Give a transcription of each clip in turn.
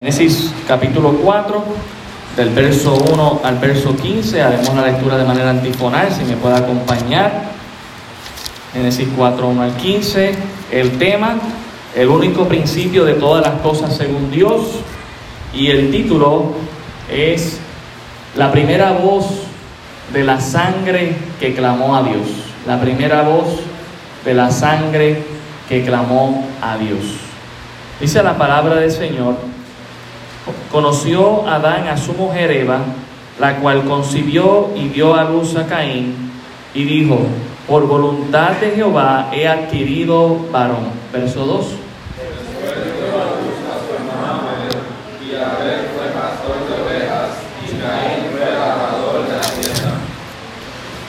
Génesis capítulo 4, del verso 1 al verso 15, haremos la lectura de manera antifonal, si me puede acompañar. Génesis 4, 1 al 15, el tema, el único principio de todas las cosas según Dios, y el título es la primera voz de la sangre que clamó a Dios, la primera voz de la sangre que clamó a Dios. Dice la palabra del Señor, conoció Adán a su mujer Eva, la cual concibió y dio a luz a Caín, y dijo, por voluntad de Jehová he adquirido varón. Verso 2.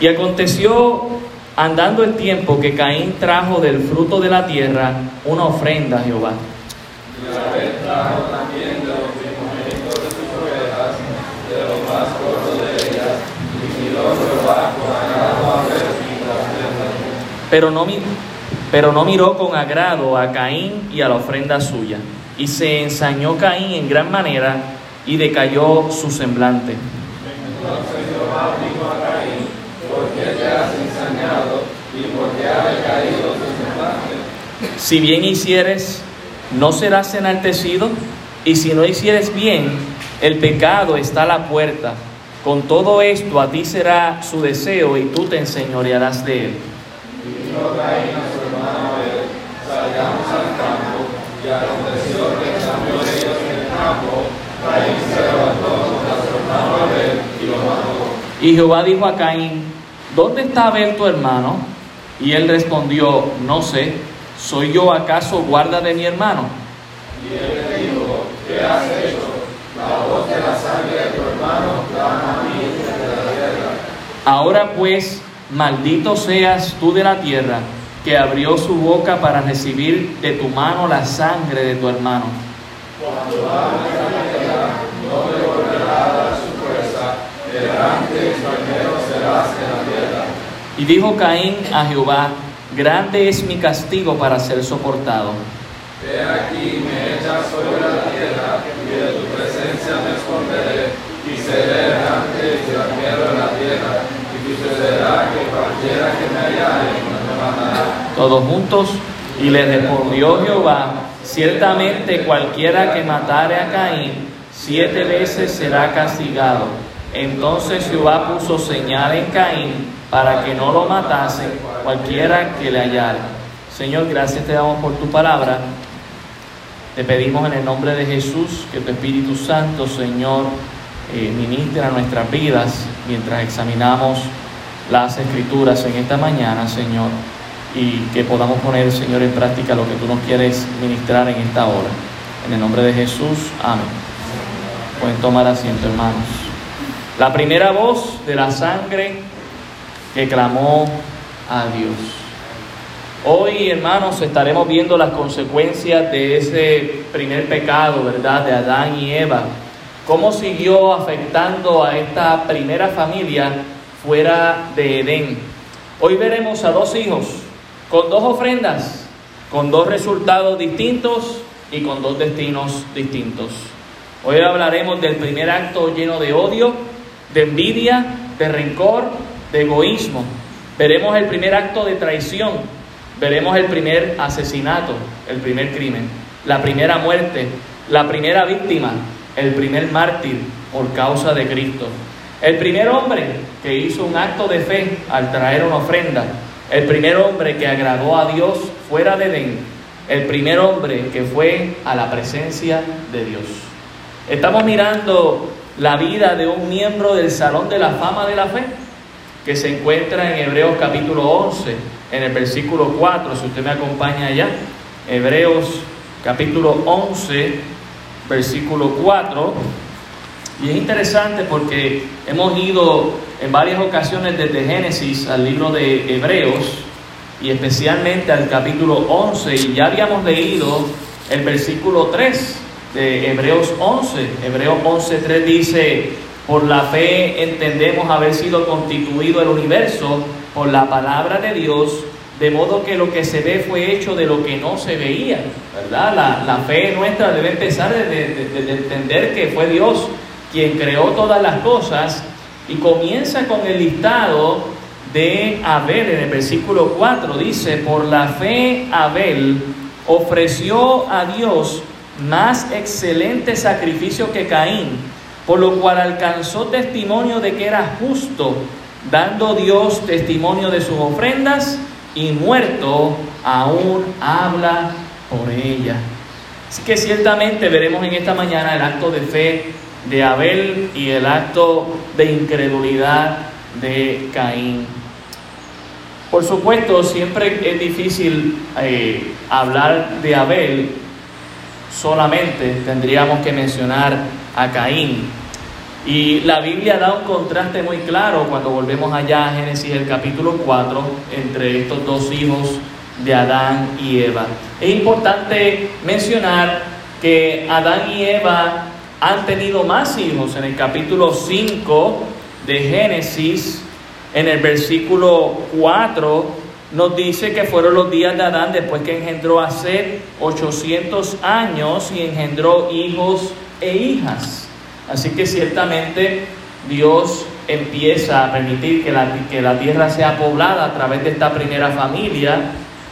Y aconteció andando el tiempo que Caín trajo del fruto de la tierra una ofrenda a Jehová. Pero no, miró con agrado a Caín y a la ofrenda suya. Y se ensañó Caín en gran manera y decayó su semblante. Entonces Jehová dijo a Caín, ¿por qué te has ensañado y por qué ha decaído su semblante? Si bien hicieres, no serás enaltecido, y si no hicieres bien, el pecado está a la puerta. Con todo esto a ti será su deseo y tú te enseñorearás de él. A su hermano salgamos al campo, y en el campo, Caín se levantó contra su hermano Abel y lo mató. Y Jehová dijo a Caín, ¿dónde está Abel tu hermano? Y él respondió, no sé, ¿soy yo acaso guarda de mi hermano? Y él le dijo, ¿qué has hecho? La voz de la sangre de tu hermano clama a mí desde la tierra. Ahora pues, Maldito seas tú de la tierra, que abrió su boca para recibir de tu mano la sangre de tu hermano. Cuando no devolverá su fuerza, delante serás en la tierra. Y dijo Caín a Jehová, grande es mi castigo para ser soportado. He aquí me echas sobre la tierra, y de tu presencia me esconderé, y seré y la en la todos juntos. Y le respondió Jehová, ciertamente cualquiera que matare a Caín, siete veces será castigado. Entonces Jehová puso señal en Caín para que no lo matase cualquiera que le hallara. Señor, gracias te damos por tu palabra. Te pedimos en el nombre de Jesús que tu Espíritu Santo, Señor, eh, ministre a nuestras vidas mientras examinamos las escrituras en esta mañana, Señor, y que podamos poner, Señor, en práctica lo que tú nos quieres ministrar en esta hora. En el nombre de Jesús, amén. Pueden tomar asiento, hermanos. La primera voz de la sangre que clamó a Dios. Hoy, hermanos, estaremos viendo las consecuencias de ese primer pecado, ¿verdad? De Adán y Eva. Cómo siguió afectando a esta primera familia fuera de Edén. Hoy veremos a dos hijos con dos ofrendas, con dos resultados distintos y con dos destinos distintos. Hoy hablaremos del primer acto lleno de odio, de envidia, de rencor, de egoísmo. Veremos el primer acto de traición, veremos el primer asesinato, el primer crimen, la primera muerte, la primera víctima, el primer mártir por causa de Cristo. El primer hombre que hizo un acto de fe al traer una ofrenda, el primer hombre que agradó a Dios fuera de Edén, el primer hombre que fue a la presencia de Dios. Estamos mirando la vida de un miembro del Salón de la Fama de la Fe, que se encuentra en Hebreos capítulo 11, en el versículo 4, si usted me acompaña allá, Hebreos capítulo 11, versículo 4. Y es interesante porque hemos ido en varias ocasiones desde Génesis al libro de Hebreos y especialmente al capítulo 11 y ya habíamos leído el versículo 3 de Hebreos 11. Hebreos 11.3 dice, por la fe entendemos haber sido constituido el universo por la palabra de Dios de modo que lo que se ve fue hecho de lo que no se veía, ¿verdad? La, fe nuestra debe empezar desde entender que fue Dios quien creó todas las cosas y comienza con el listado de Abel en el versículo 4. Dice, por la fe Abel ofreció a Dios más excelente sacrificio que Caín, por lo cual alcanzó testimonio de que era justo, dando Dios testimonio de sus ofrendas y muerto aún habla por ella. Así que ciertamente veremos en esta mañana el acto de fe de Abel y el acto de incredulidad de Caín. Por supuesto, siempre es difícil eh, hablar de Abel solamente, tendríamos que mencionar a Caín. Y la Biblia da un contraste muy claro cuando volvemos allá a Génesis el capítulo 4 entre estos dos hijos de Adán y Eva. Es importante mencionar que Adán y Eva han tenido más hijos. En el capítulo 5 de Génesis, en el versículo 4, nos dice que fueron los días de Adán después que engendró a Seth 800 años y engendró hijos e hijas. Así que ciertamente Dios empieza a permitir que la, que la tierra sea poblada a través de esta primera familia.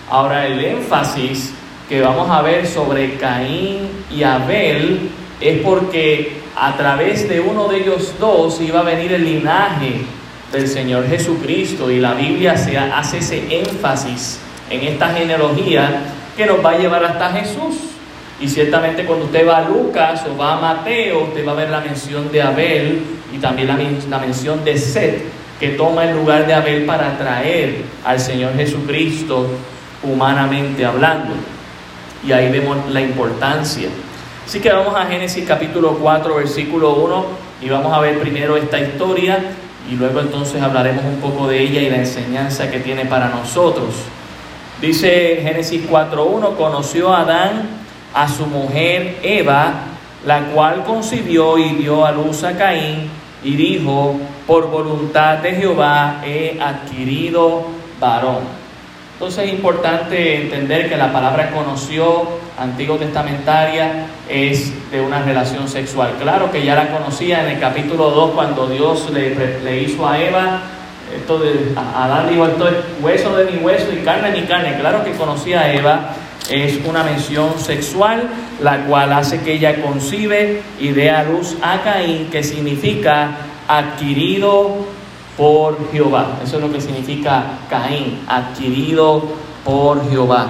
Ahora el énfasis que vamos a ver sobre Caín y Abel es porque a través de uno de ellos dos iba a venir el linaje del Señor Jesucristo y la Biblia hace ese énfasis en esta genealogía que nos va a llevar hasta Jesús. Y ciertamente cuando usted va a Lucas o va a Mateo, usted va a ver la mención de Abel y también la, la mención de Seth, que toma el lugar de Abel para traer al Señor Jesucristo humanamente hablando. Y ahí vemos la importancia Así que vamos a Génesis capítulo 4, versículo 1 y vamos a ver primero esta historia y luego entonces hablaremos un poco de ella y la enseñanza que tiene para nosotros. Dice Génesis 4.1, conoció a Adán a su mujer Eva, la cual concibió y dio a luz a Caín y dijo, por voluntad de Jehová he adquirido varón. Entonces es importante entender que la palabra conoció, antiguo testamentaria, es de una relación sexual. Claro que ya la conocía en el capítulo 2 cuando Dios le, hizo a Eva, esto de, Adán dijo, esto es hueso de mi hueso y carne de mi carne. Claro que conocía a Eva, es una mención sexual, la cual hace que ella concibe y dé a luz a Caín, que significa adquirido por Jehová. Eso es lo que significa Caín, adquirido por Jehová.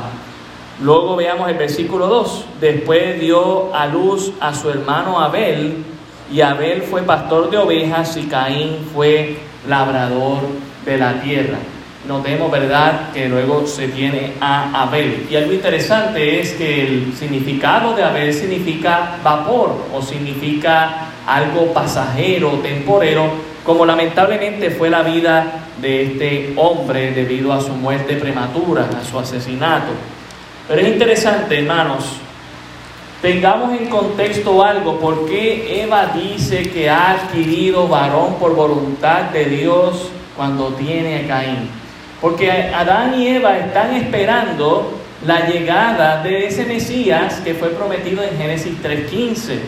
Luego veamos el versículo 2. Después dio a luz a su hermano Abel, y Abel fue pastor de ovejas y Caín fue labrador de la tierra. Notemos, ¿verdad?, que luego se tiene a Abel. Y algo interesante es que el significado de Abel significa vapor o significa algo pasajero, temporero, como lamentablemente fue la vida de este hombre debido a su muerte prematura, a su asesinato. Pero es interesante, hermanos, tengamos en contexto algo, ¿por qué Eva dice que ha adquirido varón por voluntad de Dios cuando tiene a Caín? Porque Adán y Eva están esperando la llegada de ese Mesías que fue prometido en Génesis 3.15.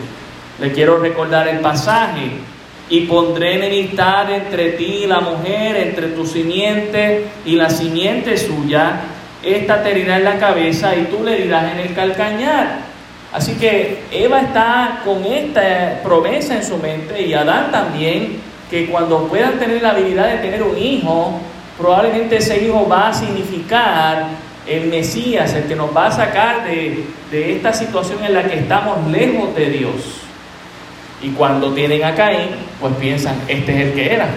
Le quiero recordar el pasaje y pondré enemistad entre ti y la mujer, entre tu simiente y la simiente suya. Esta te herirá en la cabeza y tú le dirás en el calcañar. Así que Eva está con esta promesa en su mente y Adán también, que cuando puedan tener la habilidad de tener un hijo, probablemente ese hijo va a significar el Mesías, el que nos va a sacar de, de esta situación en la que estamos lejos de Dios. Y cuando tienen a Caín, pues piensan, este es el que era.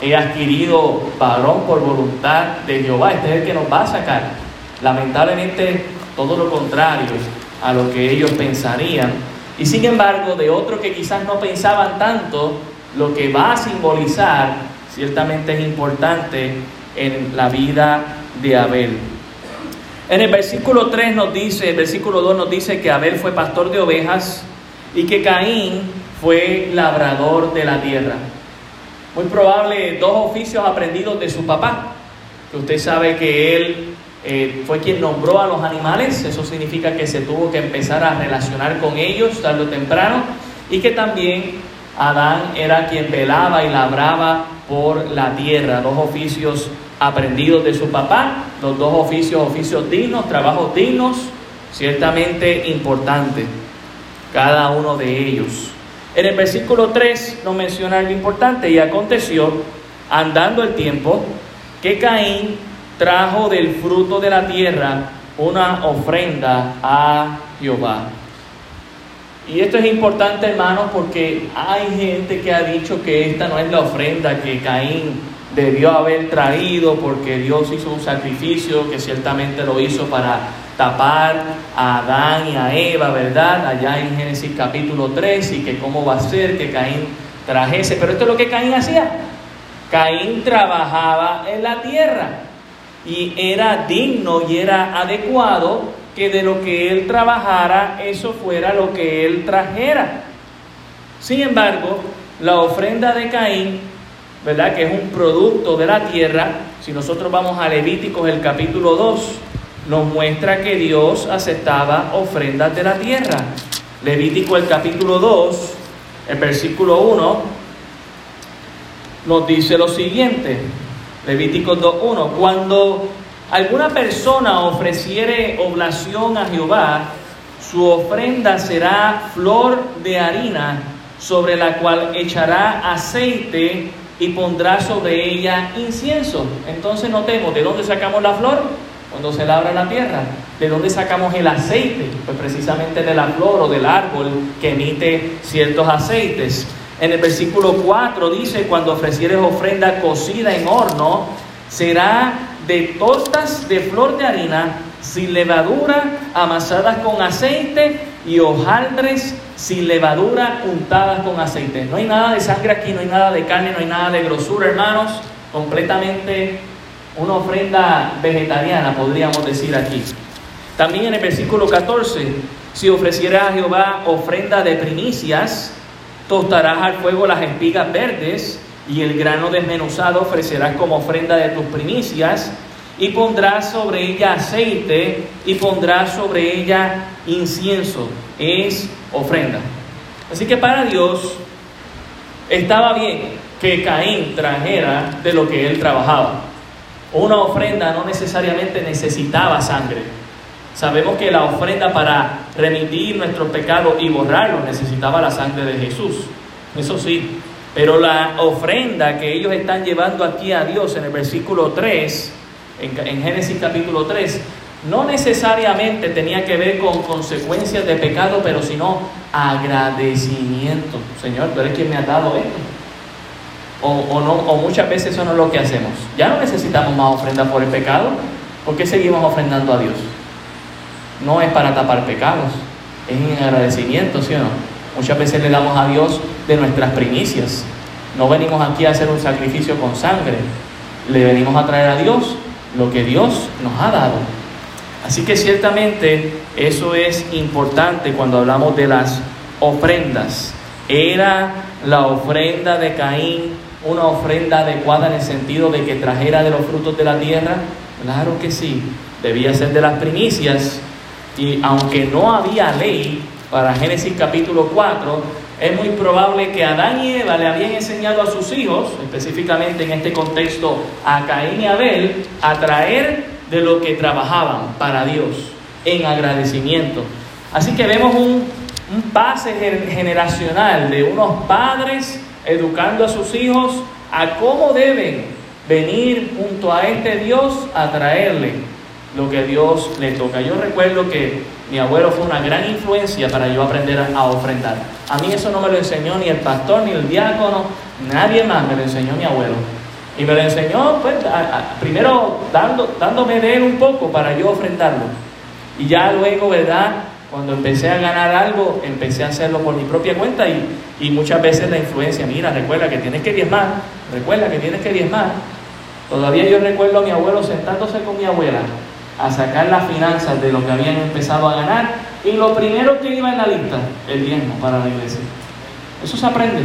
He adquirido varón por voluntad de Jehová, este es el que nos va a sacar. Lamentablemente, todo lo contrario a lo que ellos pensarían. Y sin embargo, de otros que quizás no pensaban tanto, lo que va a simbolizar ciertamente es importante en la vida de Abel. En el versículo 3 nos dice, el versículo 2 nos dice que Abel fue pastor de ovejas y que Caín fue labrador de la tierra. Muy probable dos oficios aprendidos de su papá. que usted sabe que él eh, fue quien nombró a los animales, eso significa que se tuvo que empezar a relacionar con ellos tarde o temprano, y que también Adán era quien velaba y labraba por la tierra, dos oficios aprendidos de su papá, los dos oficios, oficios dignos, trabajos dignos, ciertamente importantes, cada uno de ellos. En el versículo 3 nos menciona algo importante, y aconteció, andando el tiempo, que Caín trajo del fruto de la tierra una ofrenda a Jehová. Y esto es importante, hermanos, porque hay gente que ha dicho que esta no es la ofrenda que Caín debió haber traído porque Dios hizo un sacrificio que ciertamente lo hizo para tapar a Adán y a Eva, ¿verdad? Allá en Génesis capítulo 3 y que cómo va a ser que Caín trajese. Pero esto es lo que Caín hacía. Caín trabajaba en la tierra y era digno y era adecuado que de lo que él trabajara, eso fuera lo que él trajera. Sin embargo, la ofrenda de Caín, ¿verdad? Que es un producto de la tierra, si nosotros vamos a Levíticos el capítulo 2, nos muestra que Dios aceptaba ofrendas de la tierra. Levítico el capítulo 2, el versículo 1, nos dice lo siguiente. Levítico 2.1, cuando alguna persona ofreciere oblación a Jehová, su ofrenda será flor de harina sobre la cual echará aceite y pondrá sobre ella incienso. Entonces notemos, ¿de dónde sacamos la flor? Cuando se labra la tierra. ¿De dónde sacamos el aceite? Pues precisamente de la flor o del árbol que emite ciertos aceites. En el versículo 4 dice, cuando ofrecieres ofrenda cocida en horno, será de tortas de flor de harina sin levadura, amasadas con aceite y hojaldres sin levadura untadas con aceite. No hay nada de sangre aquí, no hay nada de carne, no hay nada de grosura, hermanos. Completamente una ofrenda vegetariana, podríamos decir aquí. También en el versículo 14, si ofreciera a Jehová ofrenda de primicias, tostarás al fuego las espigas verdes y el grano desmenuzado ofrecerás como ofrenda de tus primicias, y pondrás sobre ella aceite y pondrás sobre ella incienso. Es ofrenda. Así que para Dios estaba bien que Caín trajera de lo que él trabajaba. Una ofrenda no necesariamente necesitaba sangre. Sabemos que la ofrenda para remitir nuestros pecados y borrarlos necesitaba la sangre de Jesús. Eso sí, pero la ofrenda que ellos están llevando aquí a Dios en el versículo 3, en, Génesis capítulo 3, no necesariamente tenía que ver con consecuencias de pecado, pero sino agradecimiento. Señor, tú eres quien me ha dado esto. O, no, o muchas veces eso no es lo que hacemos. Ya no necesitamos más ofrenda por el pecado. ¿Por qué seguimos ofrendando a Dios? No es para tapar pecados, es en agradecimiento, ¿sí o no? Muchas veces le damos a Dios de nuestras primicias. No venimos aquí a hacer un sacrificio con sangre. Le venimos a traer a Dios lo que Dios nos ha dado. Así que ciertamente eso es importante cuando hablamos de las ofrendas. ¿Era la ofrenda de Caín una ofrenda adecuada en el sentido de que trajera de los frutos de la tierra? Claro que sí, debía ser de las primicias. Y aunque no había ley, para Génesis capítulo 4, es muy probable que Adán y Eva le habían enseñado a sus hijos, específicamente en este contexto a Caín y Abel, a traer de lo que trabajaban para Dios en agradecimiento. Así que vemos un, un pase generacional de unos padres educando a sus hijos a cómo deben venir junto a este Dios a traerle lo que Dios le toca. Yo recuerdo que mi abuelo fue una gran influencia para yo aprender a, ofrendar. A mí eso no me lo enseñó ni el pastor, ni el diácono, nadie más me lo enseñó mi abuelo. Y me lo enseñó, pues, primero dando, dándome de él un poco para yo ofrendarlo. Y ya luego, ¿verdad? Cuando empecé a ganar algo, empecé a hacerlo por mi propia cuenta y, y muchas veces la influencia, mira, recuerda que tienes que diezmar, recuerda que tienes que diezmar. Todavía yo recuerdo a mi abuelo sentándose con mi abuela a sacar las finanzas de lo que habían empezado a ganar y lo primero que iba en la lista, el diezmo para la iglesia. Eso se aprende.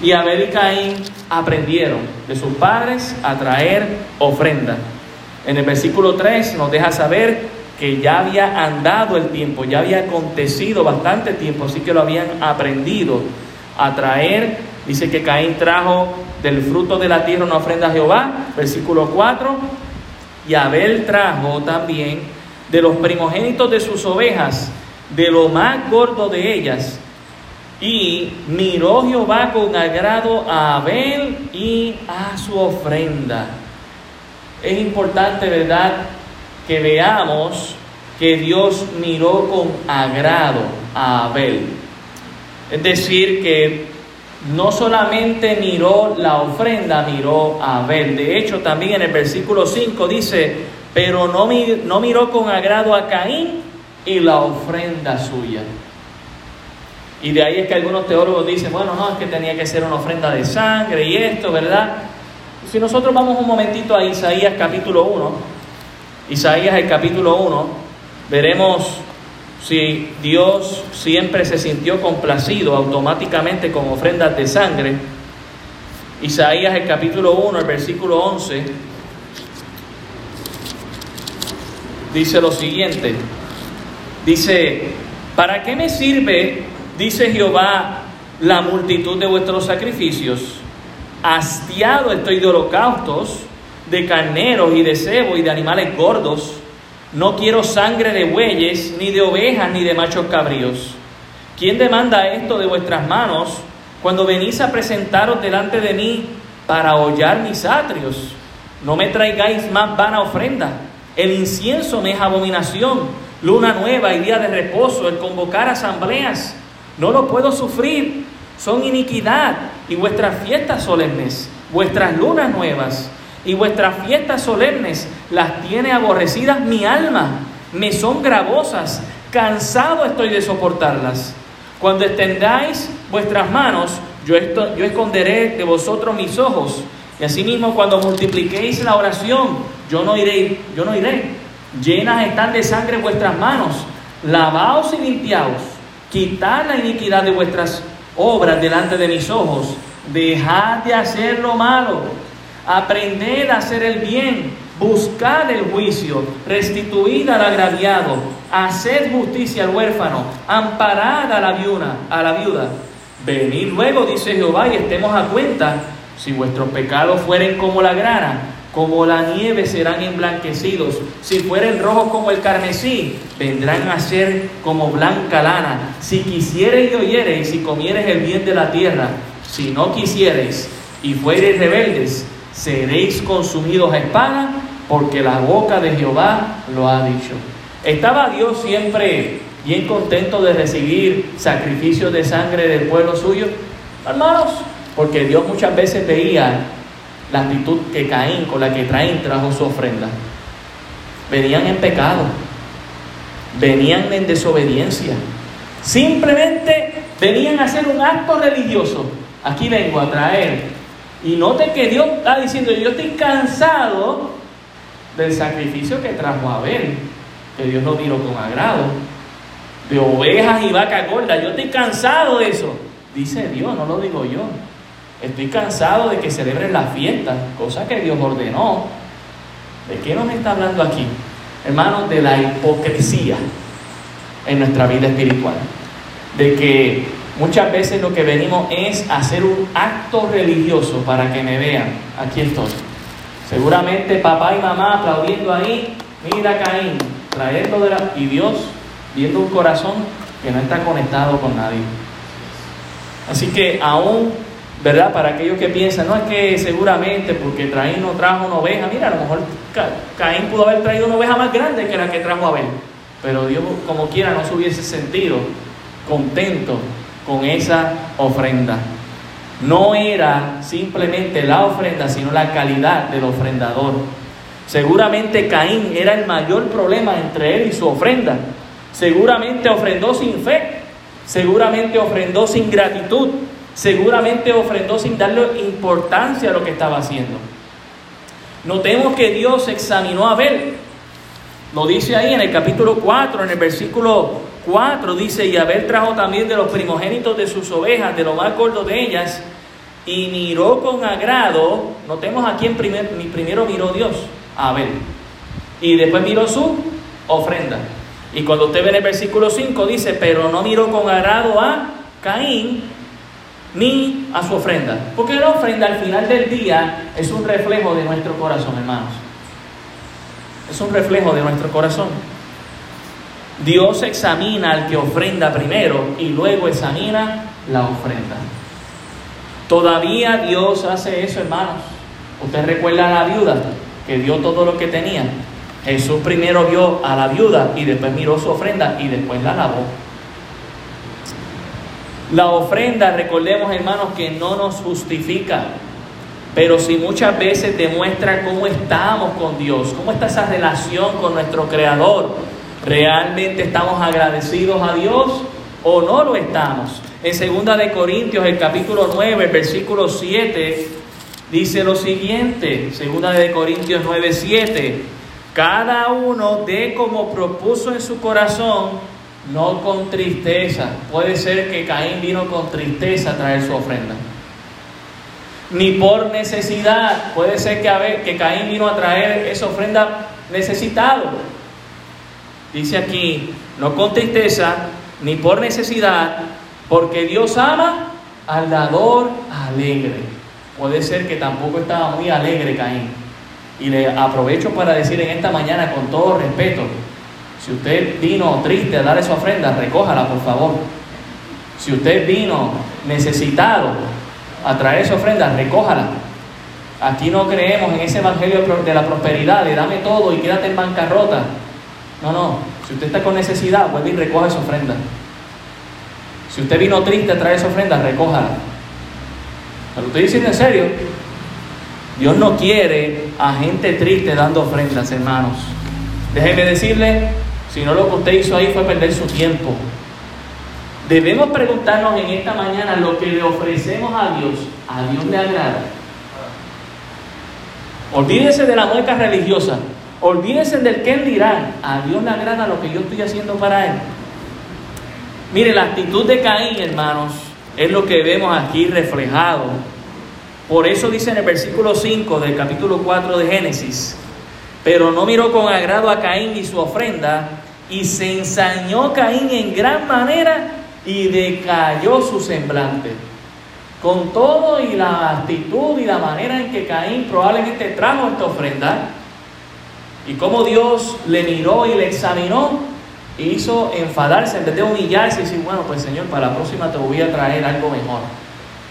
Y Abel y Caín aprendieron de sus padres a traer ofrenda. En el versículo 3 nos deja saber que ya había andado el tiempo, ya había acontecido bastante tiempo, así que lo habían aprendido a traer. Dice que Caín trajo del fruto de la tierra una ofrenda a Jehová, versículo 4, y Abel trajo también de los primogénitos de sus ovejas, de lo más gordo de ellas. Y miró Jehová con agrado a Abel y a su ofrenda. Es importante, ¿verdad?, que veamos que Dios miró con agrado a Abel. Es decir, que no solamente miró la ofrenda, miró a Abel. De hecho, también en el versículo 5 dice, pero no, no miró con agrado a Caín y la ofrenda suya. Y de ahí es que algunos teólogos dicen, bueno, no, es que tenía que ser una ofrenda de sangre y esto, ¿verdad? Si nosotros vamos un momentito a Isaías capítulo 1, Isaías el capítulo 1, veremos si Dios siempre se sintió complacido automáticamente con ofrendas de sangre. Isaías el capítulo 1, el versículo 11, dice lo siguiente. Dice, ¿para qué me sirve, dice Jehová, la multitud de vuestros sacrificios? Hastiado estoy de holocaustos, de carneros y de cebo y de animales gordos no quiero sangre de bueyes, ni de ovejas, ni de machos cabríos. ¿Quién demanda esto de vuestras manos cuando venís a presentaros delante de mí para hollar mis atrios? No me traigáis más vana ofrenda. El incienso me es abominación, luna nueva y día de reposo, el convocar asambleas. No lo puedo sufrir. Son iniquidad y vuestras fiestas solemnes, vuestras lunas nuevas y vuestras fiestas solemnes las tiene aborrecidas mi alma, me son gravosas, cansado estoy de soportarlas. Cuando extendáis vuestras manos, yo, yo esconderé de vosotros mis ojos. Y asimismo, cuando multipliquéis la oración, yo no iré, yo no iré. Llenas están de sangre vuestras manos. Lavaos y limpiaos. Quitad la iniquidad de vuestras obras delante de mis ojos. Dejad de hacer lo malo Aprended a hacer el bien, buscad el juicio, restituid al agraviado, haced justicia al huérfano, amparad a la viuda, a la viuda. Venid luego, dice Jehová, y estemos a cuenta, si vuestros pecados fueren como la grana, como la nieve serán emblanquecidos, si fueren rojos como el carmesí, vendrán a ser como blanca lana. Si quisiereis y oyereis y comiereis el bien de la tierra, si no quisiereis y fuereis rebeldes, seréis consumidos a espada, porque la boca de Jehová lo ha dicho. Estaba Dios siempre bien contento de recibir sacrificios de sangre del pueblo suyo, hermanos, porque Dios muchas veces veía la actitud que Caín, con la que Caín trajo su ofrenda. Venían en pecado, venían en desobediencia, simplemente venían a hacer un acto religioso. Aquí vengo a traer y note que Dios está diciendo, yo estoy cansado del sacrificio que trajo Abel, que Dios no miró con agrado, de ovejas y vacas gordas, yo estoy cansado de eso. Dice Dios, no lo digo yo. Estoy cansado de que celebren las fiestas, cosa que Dios ordenó. ¿De qué nos está hablando aquí? Hermanos, de la hipocresía en nuestra vida espiritual. De que Muchas veces lo que venimos es hacer un acto religioso para que me vean. Aquí estoy. Seguramente papá y mamá aplaudiendo ahí, mira Caín, trayendo de la... Y Dios viendo un corazón que no está conectado con nadie. Así que aún, ¿verdad? Para aquellos que piensan, no es que seguramente porque Caín no trajo una oveja, mira, a lo mejor Caín pudo haber traído una oveja más grande que la que trajo Abel. Pero Dios como quiera no se hubiese sentido contento con esa ofrenda. No era simplemente la ofrenda, sino la calidad del ofrendador. Seguramente Caín era el mayor problema entre él y su ofrenda. Seguramente ofrendó sin fe, seguramente ofrendó sin gratitud, seguramente ofrendó sin darle importancia a lo que estaba haciendo. Notemos que Dios examinó a Abel. Lo dice ahí en el capítulo 4, en el versículo 4 dice, y Abel trajo también de los primogénitos de sus ovejas, de lo más gordo de ellas, y miró con agrado, notemos a quién primer, primero miró Dios, a Abel. y después miró su ofrenda. Y cuando usted ve en el versículo 5 dice, pero no miró con agrado a Caín ni a su ofrenda. Porque la ofrenda al final del día es un reflejo de nuestro corazón, hermanos. Es un reflejo de nuestro corazón. Dios examina al que ofrenda primero y luego examina la ofrenda. Todavía Dios hace eso, hermanos. Usted recuerda a la viuda que dio todo lo que tenía. Jesús primero vio a la viuda y después miró su ofrenda y después la lavó. La ofrenda, recordemos hermanos, que no nos justifica, pero si muchas veces demuestra cómo estamos con Dios, cómo está esa relación con nuestro Creador. ¿Realmente estamos agradecidos a Dios o no lo estamos? En segunda de Corintios, el capítulo 9, el versículo 7, dice lo siguiente, segunda de Corintios 9, 7, cada uno de como propuso en su corazón, no con tristeza. Puede ser que Caín vino con tristeza a traer su ofrenda. Ni por necesidad. Puede ser que, que Caín vino a traer esa ofrenda necesitado. Dice aquí, no con tristeza, ni por necesidad, porque Dios ama al dador alegre. Puede ser que tampoco estaba muy alegre Caín. Y le aprovecho para decir en esta mañana con todo respeto, si usted vino triste a dar esa ofrenda, recójala por favor. Si usted vino necesitado a traer esa ofrenda, recójala. Aquí no creemos en ese evangelio de la prosperidad, de dame todo y quédate en bancarrota. No, no. Si usted está con necesidad, vuelve y recoja esa ofrenda. Si usted vino triste a traer esa ofrenda, recójala. Pero usted dice en serio, Dios no quiere a gente triste dando ofrendas, hermanos. Déjeme decirle, si no lo que usted hizo ahí fue perder su tiempo. Debemos preguntarnos en esta mañana lo que le ofrecemos a Dios, ¿a Dios le agrada? Olvídese de la mueca religiosa, olvídese del que dirán, ¿a Dios le agrada lo que yo estoy haciendo para Él? Mire, la actitud de Caín, hermanos, es lo que vemos aquí reflejado. Por eso dice en el versículo 5 del capítulo 4 de Génesis, pero no miró con agrado a Caín y su ofrenda, y se ensañó Caín en gran manera y decayó su semblante. Con todo y la actitud y la manera en que Caín probablemente trajo esta ofrenda, y cómo Dios le miró y le examinó, hizo enfadarse en vez de humillarse y decir, bueno, pues Señor, para la próxima te voy a traer algo mejor.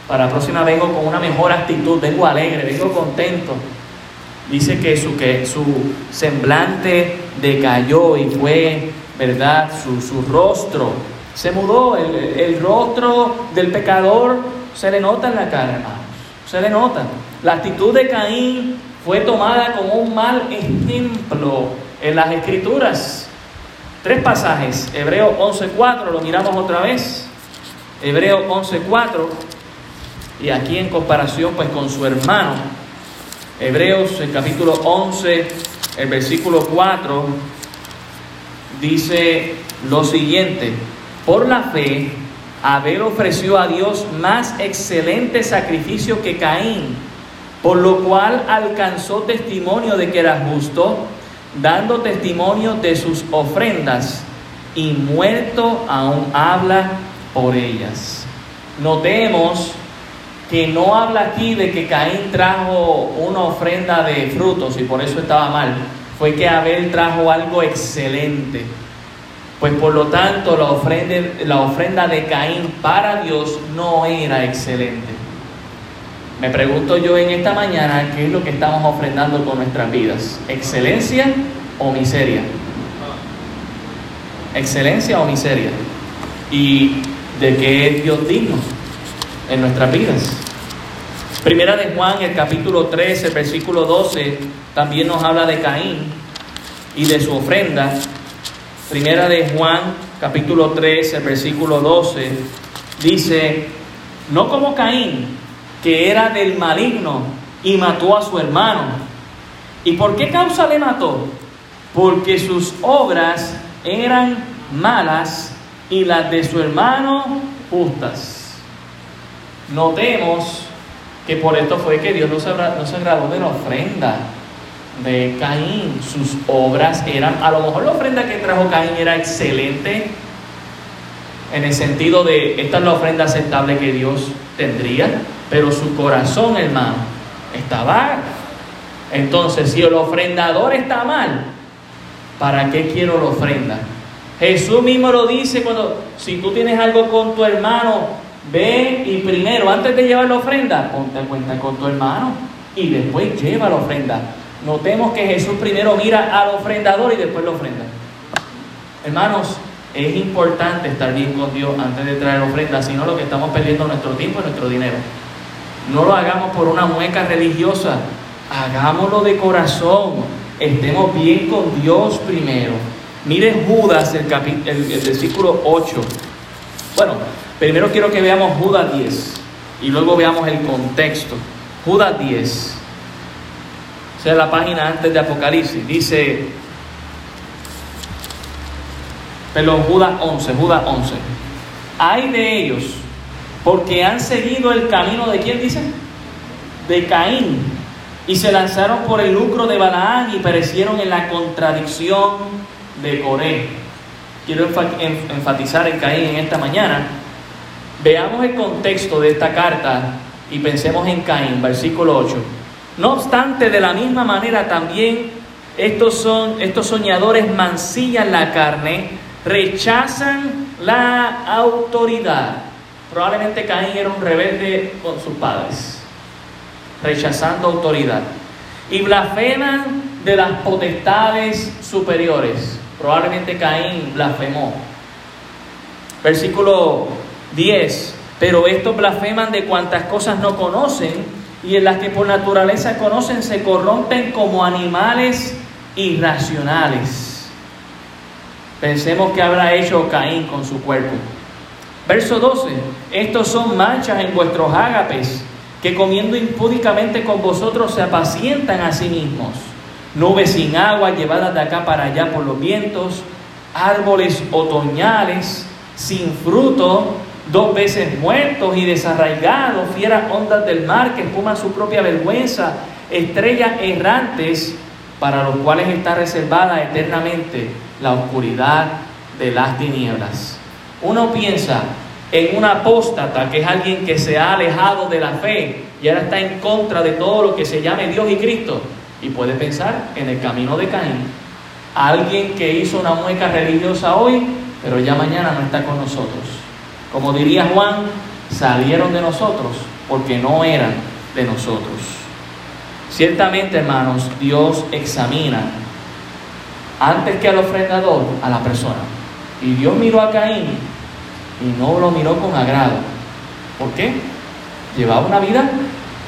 Para la próxima vengo con una mejor actitud, vengo alegre, vengo contento. Dice que su, que su semblante decayó y fue, ¿verdad? Su, rostro se mudó. El, rostro del pecador se le nota en la cara, hermanos. Se le nota. La actitud de Caín fue tomada como un mal ejemplo en las escrituras. Tres pasajes. Hebreo 11.4, lo miramos otra vez. Hebreo 11.4. Y aquí en comparación pues con su hermano Hebreos, el capítulo 11, el versículo 4, dice lo siguiente, por la fe, Abel ofreció a Dios más excelente sacrificio que Caín, por lo cual alcanzó testimonio de que era justo, dando testimonio de sus ofrendas, y muerto aún habla por ellas. Notemos que no habla aquí de que Caín trajo una ofrenda de frutos y por eso estaba mal, fue que Abel trajo algo excelente. Pues por lo tanto la ofrenda, la ofrenda de Caín para Dios no era excelente. Me pregunto yo en esta mañana qué es lo que estamos ofrendando con nuestras vidas, excelencia o miseria. Excelencia o miseria. ¿Y de qué es Dios digno? en nuestras vidas. Primera de Juan, el capítulo 13, versículo 12, también nos habla de Caín y de su ofrenda. Primera de Juan, capítulo 13, versículo 12, dice, no como Caín, que era del maligno y mató a su hermano. ¿Y por qué causa le mató? Porque sus obras eran malas y las de su hermano justas. Notemos que por esto fue que Dios no se, agradó de la ofrenda. de Caín. Sus obras eran, a lo mejor la ofrenda que trajo Caín era excelente, en el sentido de, esta es la ofrenda aceptable que Dios tendría, pero su corazón, hermano, estaba... Entonces, si el ofrendador está mal, ¿para qué quiero la ofrenda? Jesús mismo lo dice cuando, si tú tienes algo con tu hermano, ve y primero, antes de llevar la ofrenda, ponte en cuenta con tu hermano y después lleva la ofrenda. Notemos que Jesús primero mira al ofrendador y después la ofrenda. Hermanos, es importante estar bien con Dios antes de traer ofrenda, si no lo que estamos perdiendo nuestro tiempo y nuestro dinero. No lo hagamos por una mueca religiosa, hagámoslo de corazón, estemos bien con Dios primero. Miren Judas, el, el, versículo 8. Bueno, primero quiero que veamos Judas 10 y luego veamos el contexto. Judas 10, o sea, la página antes de Apocalipsis, dice, perdón, Judas 11, Judas 11. Hay de ellos, porque han seguido el camino de quién dice? De Caín, y se lanzaron por el lucro de Balaán y perecieron en la contradicción de Coré. Quiero enfatizar en Caín en esta mañana. Veamos el contexto de esta carta y pensemos en Caín, versículo 8. No obstante, de la misma manera también estos, son, estos soñadores mancillan la carne, rechazan la autoridad. Probablemente Caín era un rebelde con sus padres, rechazando autoridad. Y blasfeman de las potestades superiores. Probablemente Caín blasfemó. Versículo 10. Pero estos blasfeman de cuantas cosas no conocen y en las que por naturaleza conocen se corrompen como animales irracionales. Pensemos que habrá hecho Caín con su cuerpo. Verso 12. Estos son manchas en vuestros ágapes que comiendo impúdicamente con vosotros se apacientan a sí mismos nubes sin agua llevadas de acá para allá por los vientos, árboles otoñales sin fruto, dos veces muertos y desarraigados, fieras ondas del mar que espuman su propia vergüenza, estrellas errantes para los cuales está reservada eternamente la oscuridad de las tinieblas. Uno piensa en un apóstata que es alguien que se ha alejado de la fe y ahora está en contra de todo lo que se llame Dios y Cristo. Y puede pensar en el camino de Caín. Alguien que hizo una mueca religiosa hoy, pero ya mañana no está con nosotros. Como diría Juan, salieron de nosotros porque no eran de nosotros. Ciertamente, hermanos, Dios examina antes que al ofrendador a la persona. Y Dios miró a Caín y no lo miró con agrado. ¿Por qué? Llevaba una vida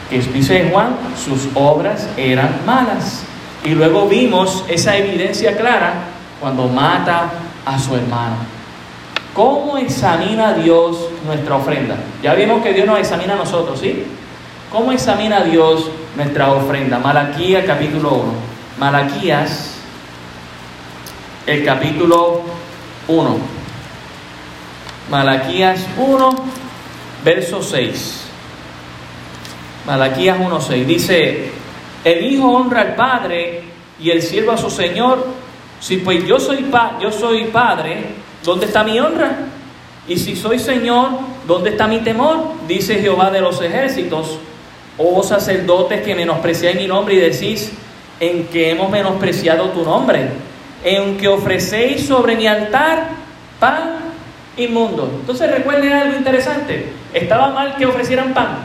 que dice Juan, sus obras eran malas. Y luego vimos esa evidencia clara cuando mata a su hermano. ¿Cómo examina Dios nuestra ofrenda? Ya vimos que Dios nos examina a nosotros, ¿sí? ¿Cómo examina Dios nuestra ofrenda? Malaquías capítulo 1. Malaquías, el capítulo 1. Malaquías 1, verso 6. Malaquías 1.6 dice, el hijo honra al padre y el siervo a su señor. Si pues yo soy, pa yo soy padre, ¿dónde está mi honra? Y si soy señor, ¿dónde está mi temor? Dice Jehová de los ejércitos. Oh sacerdotes que menospreciáis mi nombre y decís, en que hemos menospreciado tu nombre, en que ofrecéis sobre mi altar pan inmundo. Entonces recuerden algo interesante. Estaba mal que ofrecieran pan.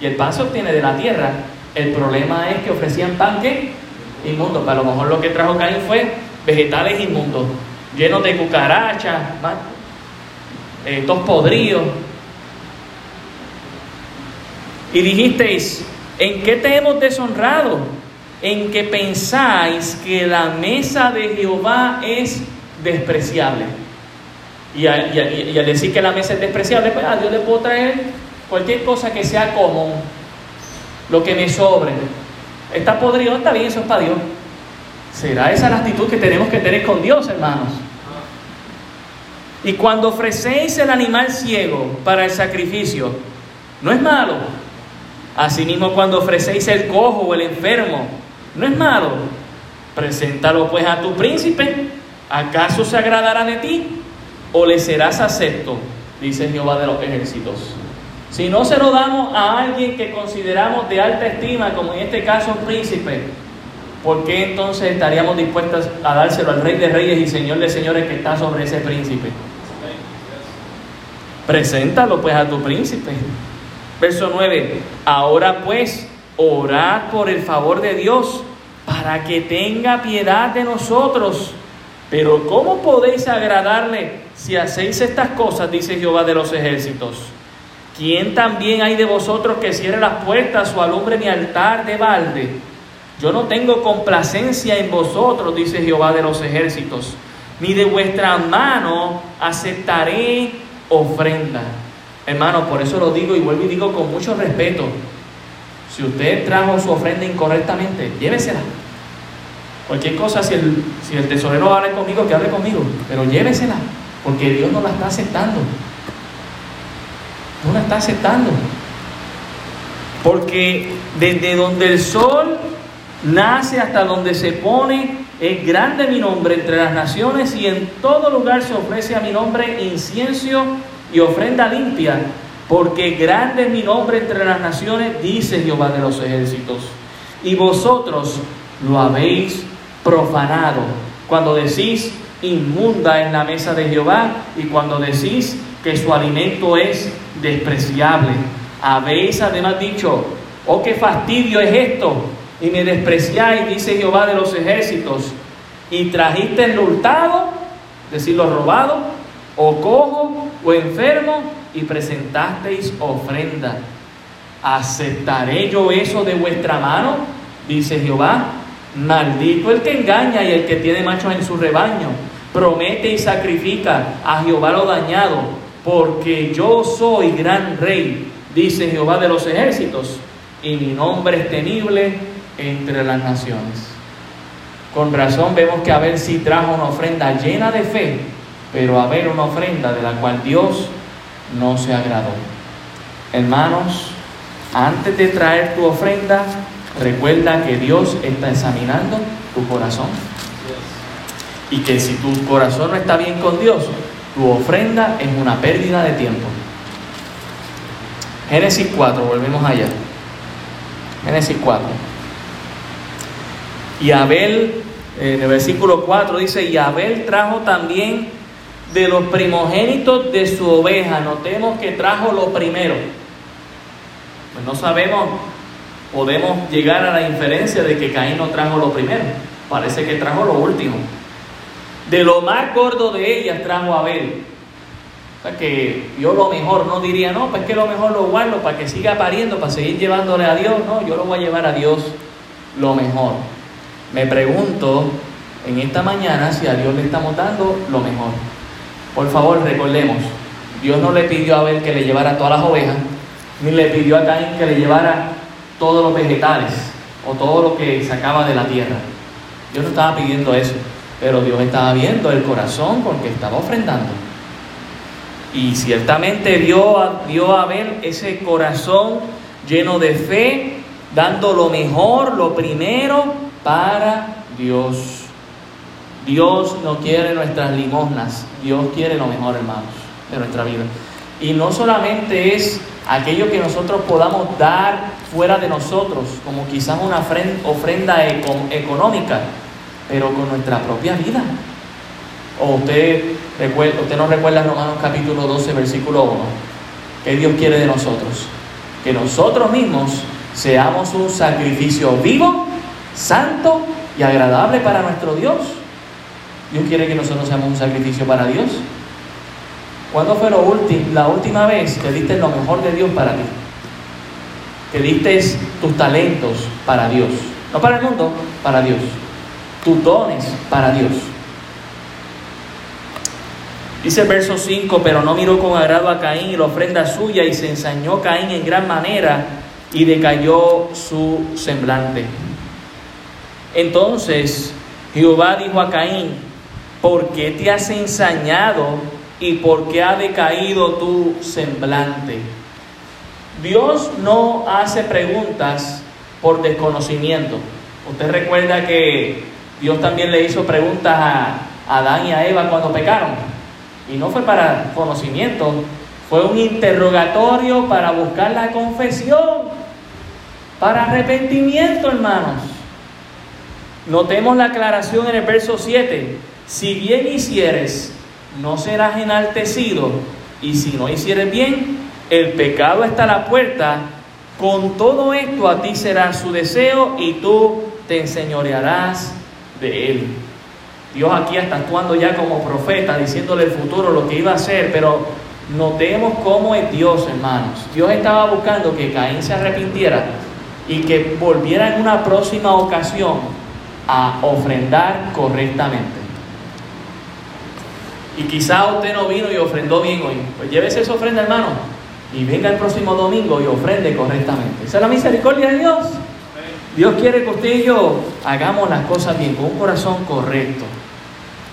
Y el pan se obtiene de la tierra. El problema es que ofrecían pan que inmundo. A lo mejor lo que trajo Caín fue vegetales inmundos, llenos de cucarachas, eh, todos podridos. Y dijisteis, ¿en qué te hemos deshonrado? En que pensáis que la mesa de Jehová es despreciable. Y, al decir que la mesa es despreciable, pues ah, Dios le puedo traer cualquier cosa que sea común, lo que me sobre, está podrido, está bien, eso es para Dios. ¿Será esa la actitud que tenemos que tener con Dios, hermanos? Y cuando ofrecéis el animal ciego para el sacrificio, no es malo. Asimismo, cuando ofrecéis el cojo o el enfermo no es malo. Preséntalo pues a tu príncipe. ¿Acaso se agradará de ti? ¿O le serás acepto? Dice Jehová de los ejércitos. Si no se lo damos a alguien que consideramos de alta estima, como en este caso un príncipe, ¿por qué entonces estaríamos dispuestos a dárselo al Rey de Reyes y Señor de Señores que está sobre ese príncipe? Preséntalo pues a tu príncipe. Verso 9. Ahora pues, orad por el favor de Dios para que tenga piedad de nosotros. Pero ¿cómo podéis agradarle si hacéis estas cosas? Dice Jehová de los ejércitos. ¿Quién también hay de vosotros que cierre las puertas o alumbre mi altar de balde? Yo no tengo complacencia en vosotros, dice Jehová de los ejércitos, ni de vuestra mano aceptaré ofrenda. Hermano, por eso lo digo y vuelvo y digo con mucho respeto. Si usted trajo su ofrenda incorrectamente, llévesela. Cualquier cosa, si el, si el tesorero habla conmigo, que hable conmigo, pero llévesela, porque Dios no la está aceptando. No la está aceptando. Porque desde donde el sol nace hasta donde se pone, es grande mi nombre entre las naciones y en todo lugar se ofrece a mi nombre incienso y ofrenda limpia, porque grande es mi nombre entre las naciones, dice Jehová de los ejércitos. Y vosotros lo habéis profanado. Cuando decís inmunda en la mesa de Jehová y cuando decís que su alimento es despreciable. Habéis además dicho, oh qué fastidio es esto, y me despreciáis, dice Jehová de los ejércitos, y trajiste el hurtado, decir lo robado, o cojo, o enfermo, y presentasteis ofrenda. ¿Aceptaré yo eso de vuestra mano? Dice Jehová. Maldito el que engaña y el que tiene machos en su rebaño. Promete y sacrifica a Jehová lo dañado, porque yo soy gran rey, dice Jehová de los ejércitos, y mi nombre es temible entre las naciones. Con razón vemos que Abel sí trajo una ofrenda llena de fe, pero Abel una ofrenda de la cual Dios no se agradó. Hermanos, antes de traer tu ofrenda, recuerda que Dios está examinando tu corazón. Y que si tu corazón no está bien con Dios, tu ofrenda es una pérdida de tiempo. Génesis 4, volvemos allá. Génesis 4. Y Abel, en el versículo 4 dice, y Abel trajo también de los primogénitos de su oveja. Notemos que trajo lo primero. Pues no sabemos, podemos llegar a la inferencia de que Caín no trajo lo primero. Parece que trajo lo último. De lo más gordo de ellas trajo Abel. O sea que yo lo mejor no diría, no, pues que lo mejor lo guardo para que siga pariendo, para seguir llevándole a Dios. No, yo lo voy a llevar a Dios lo mejor. Me pregunto en esta mañana si a Dios le estamos dando lo mejor. Por favor, recordemos, Dios no le pidió a Abel que le llevara todas las ovejas, ni le pidió a Caín que le llevara todos los vegetales o todo lo que sacaba de la tierra. Dios no estaba pidiendo eso. Pero Dios estaba viendo el corazón con que estaba ofrendando. Y ciertamente dio a, dio a ver ese corazón lleno de fe, dando lo mejor, lo primero para Dios. Dios no quiere nuestras limosnas, Dios quiere lo mejor, hermanos, de nuestra vida. Y no solamente es aquello que nosotros podamos dar fuera de nosotros, como quizás una ofrenda económica, pero con nuestra propia vida. O usted, recuerda, usted no recuerda Romanos capítulo 12, versículo 1, que Dios quiere de nosotros, que nosotros mismos seamos un sacrificio vivo, santo y agradable para nuestro Dios. Dios quiere que nosotros seamos un sacrificio para Dios. ¿Cuándo fue la última vez que diste lo mejor de Dios para ti? Que diste tus talentos para Dios. No para el mundo, para Dios tus dones para Dios. Dice el verso 5, pero no miró con agrado a Caín y la ofrenda suya y se ensañó Caín en gran manera y decayó su semblante. Entonces Jehová dijo a Caín, ¿por qué te has ensañado y por qué ha decaído tu semblante? Dios no hace preguntas por desconocimiento. Usted recuerda que Dios también le hizo preguntas a Adán y a Eva cuando pecaron. Y no fue para conocimiento, fue un interrogatorio para buscar la confesión, para arrepentimiento, hermanos. Notemos la aclaración en el verso 7. Si bien hicieres, no serás enaltecido, y si no hicieres bien, el pecado está a la puerta. Con todo esto a ti será su deseo y tú te enseñorearás de él. Dios aquí está actuando ya como profeta, diciéndole el futuro, lo que iba a hacer, pero notemos cómo es Dios, hermanos. Dios estaba buscando que Caín se arrepintiera y que volviera en una próxima ocasión a ofrendar correctamente. Y quizá usted no vino y ofrendó bien hoy. Pues llévese esa ofrenda, hermano, y venga el próximo domingo y ofrende correctamente. Esa es la misericordia de Dios. Dios quiere que usted y yo hagamos las cosas bien, con un corazón correcto.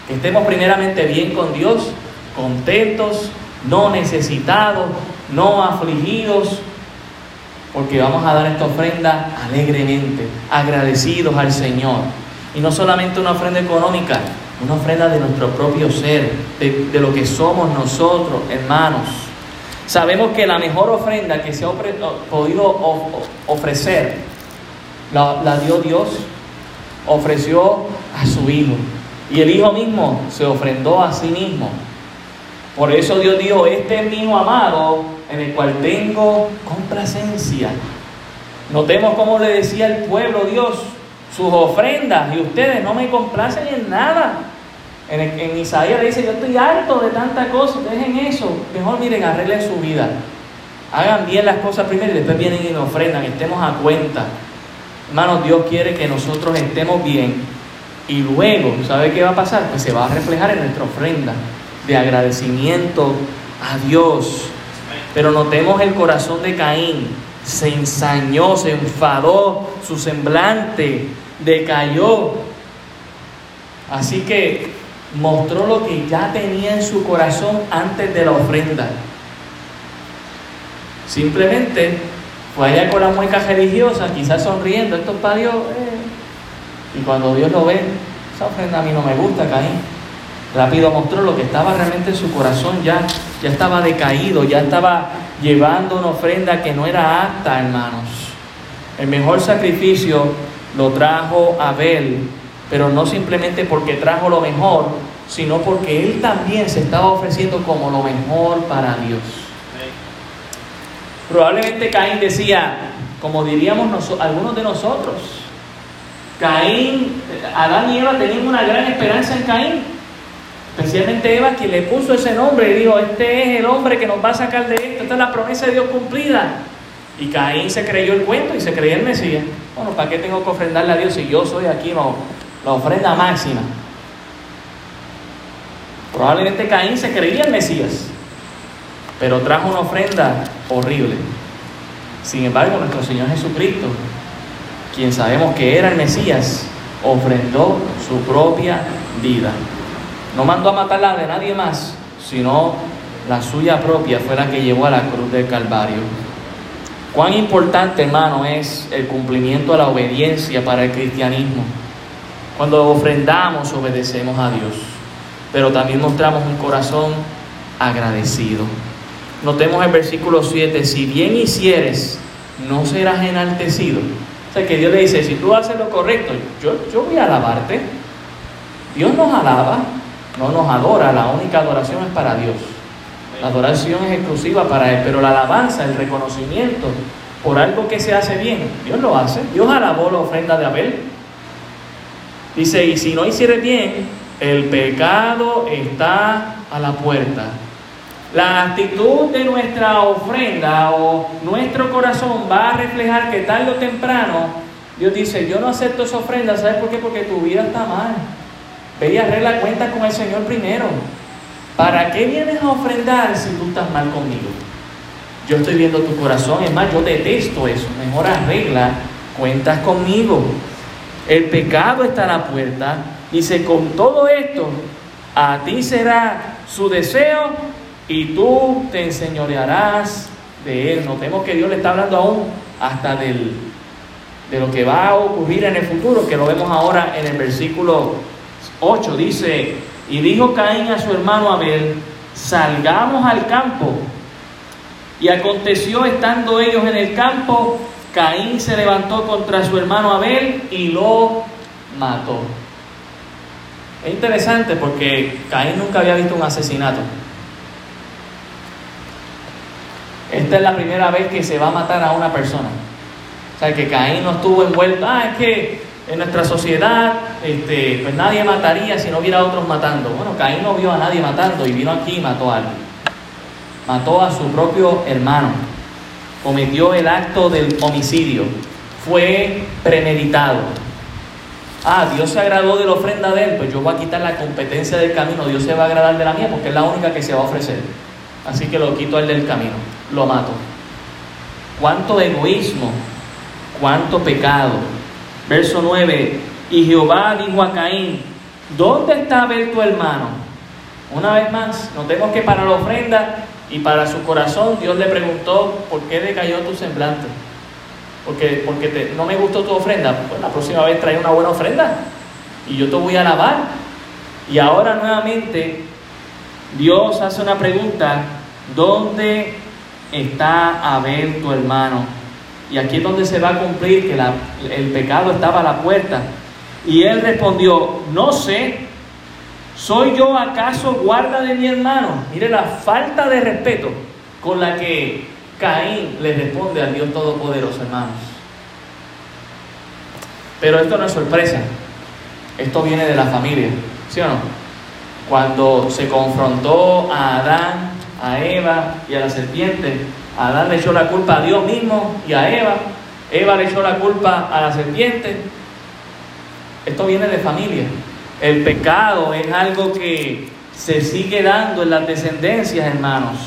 Que estemos primeramente bien con Dios, contentos, no necesitados, no afligidos, porque vamos a dar esta ofrenda alegremente, agradecidos al Señor. Y no solamente una ofrenda económica, una ofrenda de nuestro propio ser, de, lo que somos nosotros, hermanos. Sabemos que la mejor ofrenda que se ha podido ofrecer la, dio Dios, ofreció a su Hijo. Y el Hijo mismo se ofrendó a sí mismo. Por eso Dios dijo, este es mi Hijo amado, en el cual tengo complacencia. Notemos cómo le decía el pueblo Dios, sus ofrendas, y ustedes no me complacen en nada. En, Isaías le dice, yo estoy harto de tanta cosa, dejen eso. Mejor miren, arreglen su vida. Hagan bien las cosas primero y después vienen y me ofrendan, estemos a cuenta. Hermanos, Dios quiere que nosotros estemos bien y luego, ¿sabe qué va a pasar? Pues se va a reflejar en nuestra ofrenda de agradecimiento a Dios. Pero notemos el corazón de Caín. Se ensañó, se enfadó, su semblante decayó. Así que mostró lo que ya tenía en su corazón antes de la ofrenda. Simplemente fue allá con la mueca religiosa, quizás sonriendo, esto es para Dios. Eh. Y cuando Dios lo ve, esa ofrenda a mí no me gusta, Caín. Rápido mostró lo que estaba realmente en su corazón, ya, ya estaba decaído, ya estaba llevando una ofrenda que no era apta, hermanos. El mejor sacrificio lo trajo Abel, pero no simplemente porque trajo lo mejor, sino porque él también se estaba ofreciendo como lo mejor para Dios. Probablemente Caín decía, como diríamos algunos de nosotros, Caín, Adán y Eva tenían una gran esperanza en Caín. Especialmente Eva, quien le puso ese nombre y dijo, este es el hombre que nos va a sacar de esto, esta es la promesa de Dios cumplida. Y Caín se creyó el cuento y se creyó el Mesías. Bueno, ¿para qué tengo que ofrendarle a Dios si yo soy aquí la ofrenda máxima? Probablemente Caín se creía el Mesías, pero trajo una ofrenda horrible. Sin embargo, nuestro Señor Jesucristo, quien sabemos que era el Mesías, ofrendó su propia vida. No mandó a matarla de nadie más, sino la suya propia fue la que llevó a la cruz del Calvario. Cuán importante, hermano, es el cumplimiento a la obediencia para el cristianismo. Cuando ofrendamos, obedecemos a Dios, pero también mostramos un corazón agradecido. Notemos el versículo 7, si bien hicieres, no serás enaltecido. O sea, que Dios le dice, si tú haces lo correcto, yo, yo voy a alabarte. Dios nos alaba, no nos adora, la única adoración es para Dios. La adoración es exclusiva para Él, pero la alabanza, el reconocimiento por algo que se hace bien, Dios lo hace. Dios alabó la ofrenda de Abel. Dice, y si no hiciere bien, el pecado está a la puerta. La actitud de nuestra ofrenda o nuestro corazón va a reflejar que tarde o temprano Dios dice, yo no acepto esa ofrenda, ¿sabes por qué? Porque tu vida está mal. Ve y arregla cuenta con el Señor primero. ¿Para qué vienes a ofrendar si tú estás mal conmigo? Yo estoy viendo tu corazón, es más, yo detesto eso. Mejor arregla cuentas conmigo. El pecado está a la puerta. Dice, con todo esto, a ti será su deseo y tú te enseñorearás de él. Notemos que Dios le está hablando aún hasta del, de lo que va a ocurrir en el futuro, que lo vemos ahora en el versículo 8. Dice, y dijo Caín a su hermano Abel, salgamos al campo. Y aconteció estando ellos en el campo, Caín se levantó contra su hermano Abel y lo mató. Es interesante porque Caín nunca había visto un asesinato. Esta es la primera vez que se va a matar a una persona. O sea, que Caín no estuvo envuelto. Ah, es que en nuestra sociedad este, pues nadie mataría si no hubiera otros matando. Bueno, Caín no vio a nadie matando y vino aquí y mató a alguien. Mató a su propio hermano. Cometió el acto del homicidio. Fue premeditado. Ah, Dios se agradó de la ofrenda de él, pues yo voy a quitar la competencia del camino. Dios se va a agradar de la mía porque es la única que se va a ofrecer. Así que lo quito él del camino, lo mato. Cuánto egoísmo, cuánto pecado. Verso 9, y Jehová dijo a Caín, ¿dónde está Abel tu hermano? Una vez más, notemos que para la ofrenda y para su corazón Dios le preguntó, ¿por qué decayó tu semblante? Porque, porque no me gustó tu ofrenda, pues la próxima vez trae una buena ofrenda y yo te voy a alabar. Y ahora nuevamente Dios hace una pregunta, ¿dónde está Abel tu hermano? Y aquí es donde se va a cumplir que el pecado estaba a la puerta. Y él respondió, no sé, ¿soy yo acaso guarda de mi hermano? Mire la falta de respeto con la que Caín le responde al Dios Todopoderoso, hermanos. Pero esto no es sorpresa, esto viene de la familia, ¿sí o no? Cuando se confrontó a Adán, a Eva y a la serpiente, Adán le echó la culpa a Dios mismo y a Eva, Eva le echó la culpa a la serpiente. Esto viene de familia. El pecado es algo que se sigue dando en las descendencias, hermanos.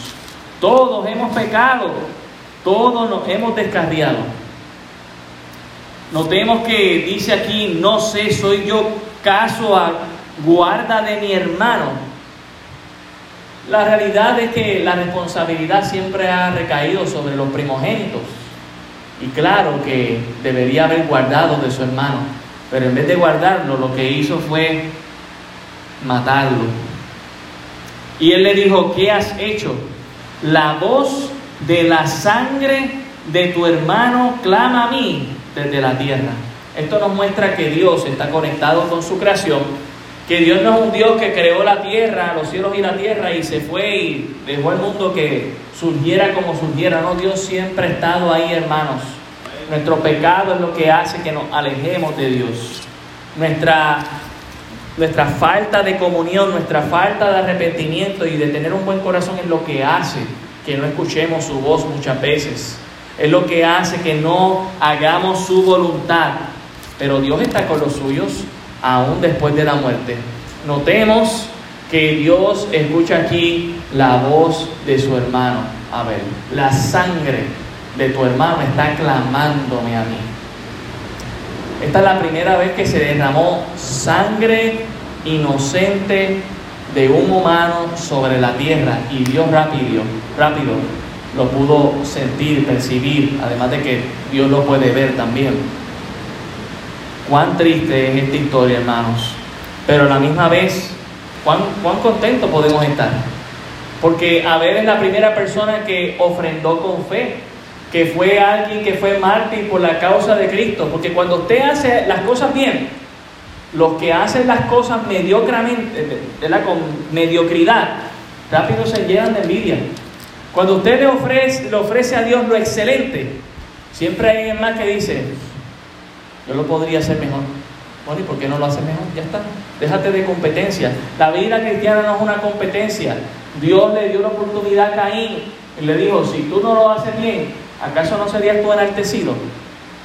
Todos hemos pecado, todos nos hemos descarriado. Notemos que dice aquí, no sé, soy yo caso a guarda de mi hermano. La realidad es que la responsabilidad siempre ha recaído sobre los primogénitos. Y claro que debería haber guardado de su hermano, pero en vez de guardarlo, lo que hizo fue matarlo. Y él le dijo, ¿qué has hecho? La voz de la sangre de tu hermano clama a mí desde la tierra. Esto nos muestra que Dios está conectado con su creación que Dios no es un Dios que creó la tierra, los cielos y la tierra y se fue y dejó el mundo que surgiera como surgiera. No, Dios siempre ha estado ahí, hermanos. Nuestro pecado es lo que hace que nos alejemos de Dios. Nuestra, nuestra falta de comunión, nuestra falta de arrepentimiento y de tener un buen corazón es lo que hace que no escuchemos su voz muchas veces. Es lo que hace que no hagamos su voluntad. Pero Dios está con los suyos aún después de la muerte. Notemos que Dios escucha aquí la voz de su hermano Abel. La sangre de tu hermano está clamándome a mí. Esta es la primera vez que se derramó sangre inocente de un humano sobre la tierra y Dios rápido, rápido lo pudo sentir, percibir, además de que Dios lo puede ver también. Cuán triste es esta historia, hermanos. Pero a la misma vez, cuán, cuán contentos podemos estar. Porque Abel es la primera persona que ofrendó con fe, que fue alguien que fue mártir por la causa de Cristo. Porque cuando usted hace las cosas bien, los que hacen las cosas mediocramente, con mediocridad, rápido se llenan de envidia. Cuando usted le ofrece, le ofrece a Dios lo excelente, siempre hay alguien más que dice, yo lo podría hacer mejor. Bueno, ¿y por qué no lo hace mejor? Ya está. Déjate de competencia. La vida cristiana no es una competencia. Dios le dio la oportunidad a Caín y le dijo, si tú no lo haces bien, ¿acaso no serías tú enaltecido?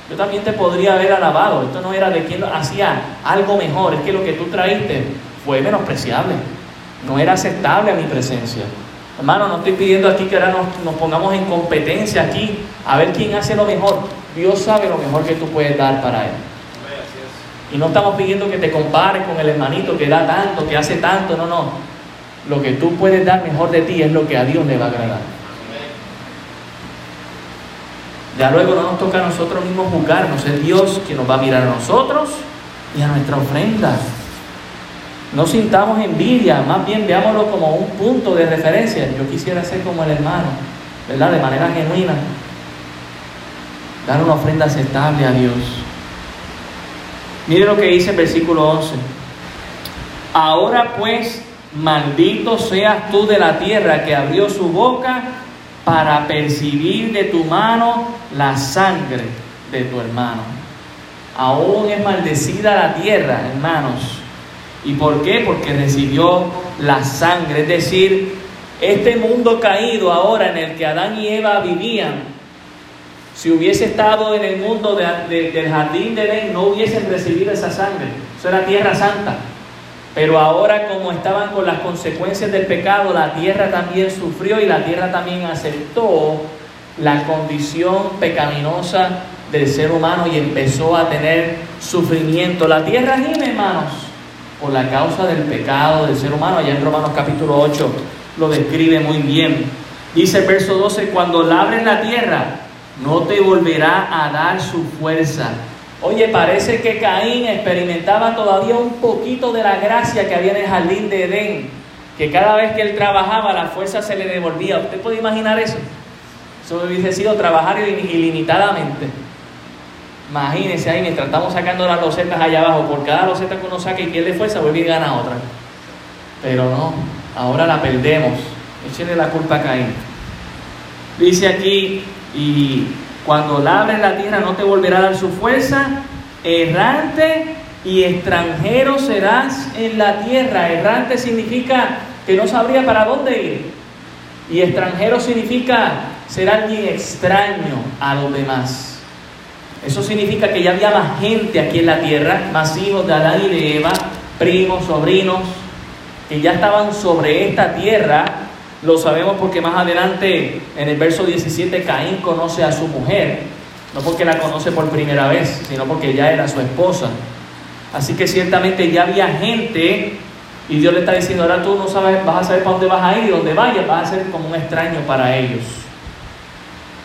Yo también te podría haber alabado. Esto no era de quien hacía algo mejor. Es que lo que tú traíste fue menospreciable. No era aceptable a mi presencia. Hermano, no estoy pidiendo aquí que ahora nos, nos pongamos en competencia aquí a ver quién hace lo mejor. Dios sabe lo mejor que tú puedes dar para Él. Y no estamos pidiendo que te compares con el hermanito que da tanto, que hace tanto, no, no. Lo que tú puedes dar mejor de ti es lo que a Dios le va a agradar. Ya luego no nos toca a nosotros mismos juzgarnos, es Dios quien nos va a mirar a nosotros y a nuestra ofrenda. No sintamos envidia, más bien veámoslo como un punto de referencia. Yo quisiera ser como el hermano, ¿verdad? De manera genuina. Dar una ofrenda aceptable a Dios. Mire lo que dice el versículo 11. Ahora pues, maldito seas tú de la tierra que abrió su boca para percibir de tu mano la sangre de tu hermano. Aún es maldecida la tierra, hermanos. ¿Y por qué? Porque recibió la sangre. Es decir, este mundo caído ahora en el que Adán y Eva vivían, si hubiese estado en el mundo del jardín de Edén, no hubiesen recibido esa sangre. Eso era tierra santa. Pero ahora como estaban con las consecuencias del pecado, la tierra también sufrió y la tierra también aceptó la condición pecaminosa del ser humano y empezó a tener sufrimiento. La tierra gime, hermanos, por la causa del pecado del ser humano. Allá en Romanos capítulo 8 lo describe muy bien. Dice el verso 12, cuando labres la tierra, no te volverá a dar su fuerza Oye, parece que Caín experimentaba todavía un poquito de la gracia que había en el jardín de Edén, que cada vez que él trabajaba la fuerza se le devolvía. ¿Usted puede imaginar eso? Eso hubiese sido trabajar ilimitadamente. Imagínense ahí mientras estamos sacando las losetas allá abajo, por cada loseta que uno saca y pierde fuerza, vuelve y gana otra. Pero no, ahora la perdemos. Échenle la culpa a Caín. Dice aquí, y cuando labres la tierra no te volverá a dar su fuerza. Errante y extranjero serás en la tierra. Errante significa que no sabría para dónde ir. Y extranjero significa ser alguien extraño a los demás. Eso significa que ya había más gente aquí en la tierra, más hijos de Adán y de Eva, primos, sobrinos, que ya estaban sobre esta tierra lo sabemos porque más adelante en el verso 17 Caín conoce a su mujer, no porque la conoce por primera vez, sino porque ya era su esposa. Así que ciertamente ya había gente y Dios le está diciendo, ahora tú no sabes, vas a saber para dónde vas a ir donde vayas vas a ser como un extraño para ellos.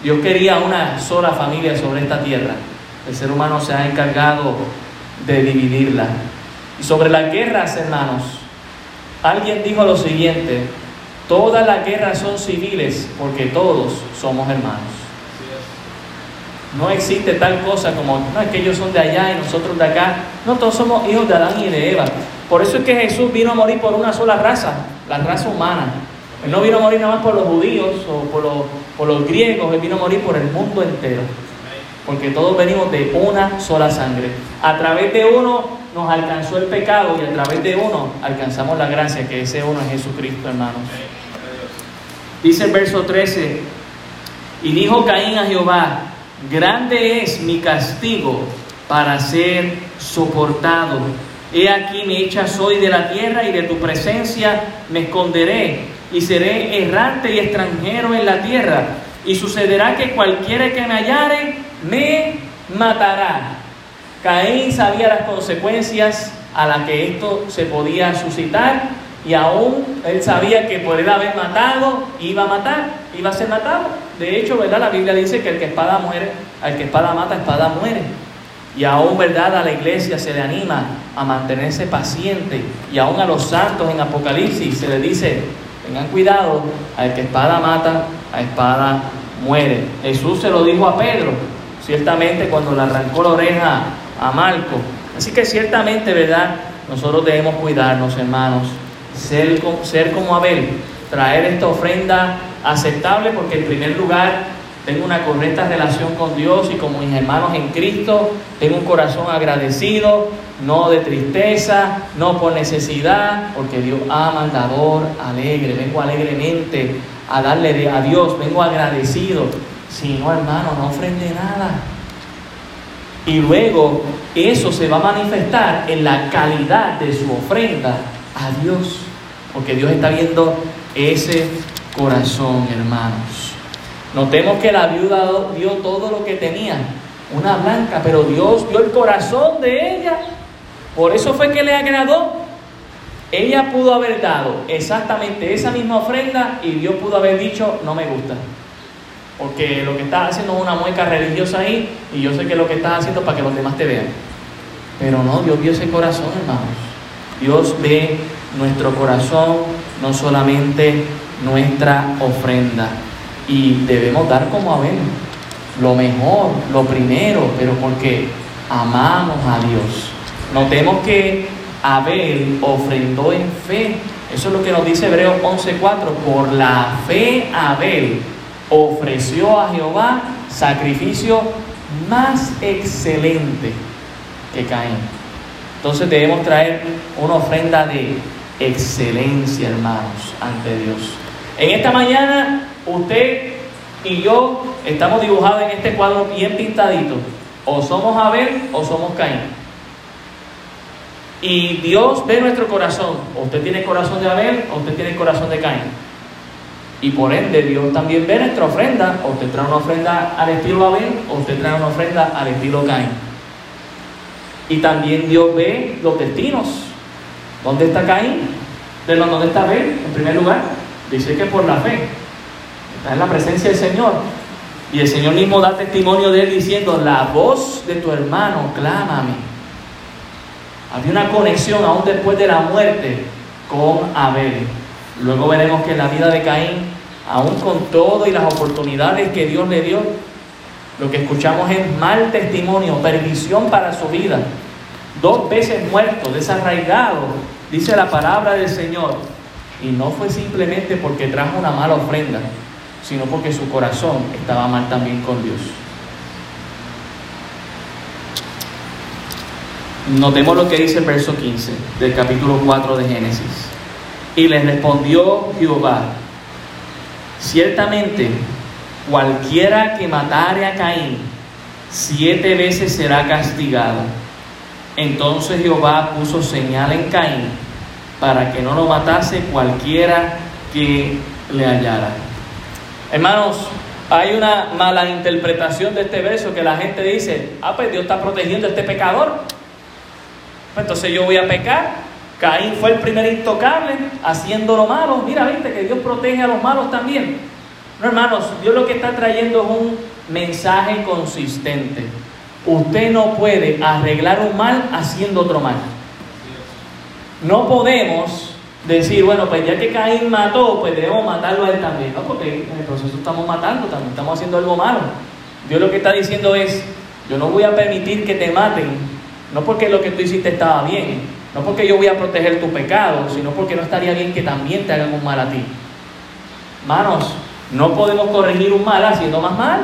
Dios quería una sola familia sobre esta tierra. El ser humano se ha encargado de dividirla. Y sobre las guerras, hermanos, alguien dijo lo siguiente, Todas las guerras son civiles porque todos somos hermanos. No existe tal cosa como, no, es que ellos son de allá y nosotros de acá. No, todos somos hijos de Adán y de Eva. Por eso es que Jesús vino a morir por una sola raza, la raza humana. Él no vino a morir nada más por los judíos o por los, por los griegos, Él vino a morir por el mundo entero. Porque todos venimos de una sola sangre. A través de uno nos alcanzó el pecado y a través de uno alcanzamos la gracia, que ese uno es Jesucristo, hermanos. Dice el verso 13, y dijo Caín a Jehová, grande es mi castigo para ser soportado. He aquí me echas hoy de la tierra y de tu presencia me esconderé y seré errante y extranjero en la tierra. Y sucederá que cualquiera que me hallare me matará. Caín sabía las consecuencias a las que esto se podía suscitar y aún él sabía que por él haber matado, iba a matar, iba a ser matado. De hecho, ¿verdad? La Biblia dice que el que espada muere, al que espada mata, espada muere. Y aún, ¿verdad? A la iglesia se le anima a mantenerse paciente. Y aún a los santos en Apocalipsis se le dice, tengan cuidado, al que espada mata, a espada muere. Jesús se lo dijo a Pedro, ciertamente cuando le arrancó la oreja a Marco. Así que ciertamente, ¿verdad? Nosotros debemos cuidarnos, hermanos ser, ser como Abel, traer esta ofrenda aceptable porque en primer lugar tengo una correcta relación con Dios y con mis hermanos en Cristo, tengo un corazón agradecido, no de tristeza, no por necesidad, porque Dios ama al dador alegre, vengo alegremente a darle a Dios, vengo agradecido. Si no, hermano, no ofrende nada. Y luego eso se va a manifestar en la calidad de su ofrenda a Dios porque Dios está viendo ese corazón, hermanos. Notemos que la viuda dio todo lo que tenía, una blanca, pero Dios dio el corazón de ella. Por eso fue que le agradó. Ella pudo haber dado exactamente esa misma ofrenda y Dios pudo haber dicho, no me gusta. Porque lo que estás haciendo es una mueca religiosa ahí y yo sé que lo que estás haciendo es para que los demás te vean. Pero no, Dios vio ese corazón, hermanos. Dios ve nuestro corazón, no solamente nuestra ofrenda. Y debemos dar como a lo mejor, lo primero, pero porque amamos a Dios. Notemos que Abel ofrendó en fe. Eso es lo que nos dice Hebreos 11:4. Por la fe Abel ofreció a Jehová sacrificio más excelente que Caín. Entonces debemos traer una ofrenda de excelencia, hermanos, ante Dios. En esta mañana, usted y yo estamos dibujados en este cuadro bien pintadito. O somos Abel o somos Caín. Y Dios ve nuestro corazón. O usted tiene corazón de Abel o usted tiene corazón de Caín. Y por ende Dios también ve nuestra ofrenda. O usted trae una ofrenda al estilo Abel o usted trae una ofrenda al estilo Caín. Y también Dios ve los destinos. ¿Dónde está Caín? ¿De dónde está Abel? En primer lugar, dice que por la fe. Está en la presencia del Señor. Y el Señor mismo da testimonio de él diciendo, la voz de tu hermano mí. Había una conexión aún después de la muerte con Abel. Luego veremos que en la vida de Caín, aún con todo y las oportunidades que Dios le dio, lo que escuchamos es mal testimonio, perdición para su vida. Dos veces muerto, desarraigado, dice la palabra del Señor. Y no fue simplemente porque trajo una mala ofrenda, sino porque su corazón estaba mal también con Dios. Notemos lo que dice el verso 15 del capítulo 4 de Génesis. Y les respondió Jehová, ciertamente cualquiera que matare a Caín, siete veces será castigado. Entonces Jehová puso señal en Caín para que no lo matase cualquiera que le hallara. Hermanos, hay una mala interpretación de este verso que la gente dice, ah, pues Dios está protegiendo a este pecador. Pues entonces yo voy a pecar. Caín fue el primer intocable haciendo lo malo. Mira, viste que Dios protege a los malos también. No, hermanos, Dios lo que está trayendo es un mensaje consistente. Usted no puede arreglar un mal haciendo otro mal. No podemos decir, bueno, pues ya que Caín mató, pues debemos matarlo a él también. No, porque en el proceso estamos matando, también estamos haciendo algo malo. Dios lo que está diciendo es, yo no voy a permitir que te maten, no porque lo que tú hiciste estaba bien, no porque yo voy a proteger tu pecado, sino porque no estaría bien que también te hagan un mal a ti. Manos, no podemos corregir un mal haciendo más mal.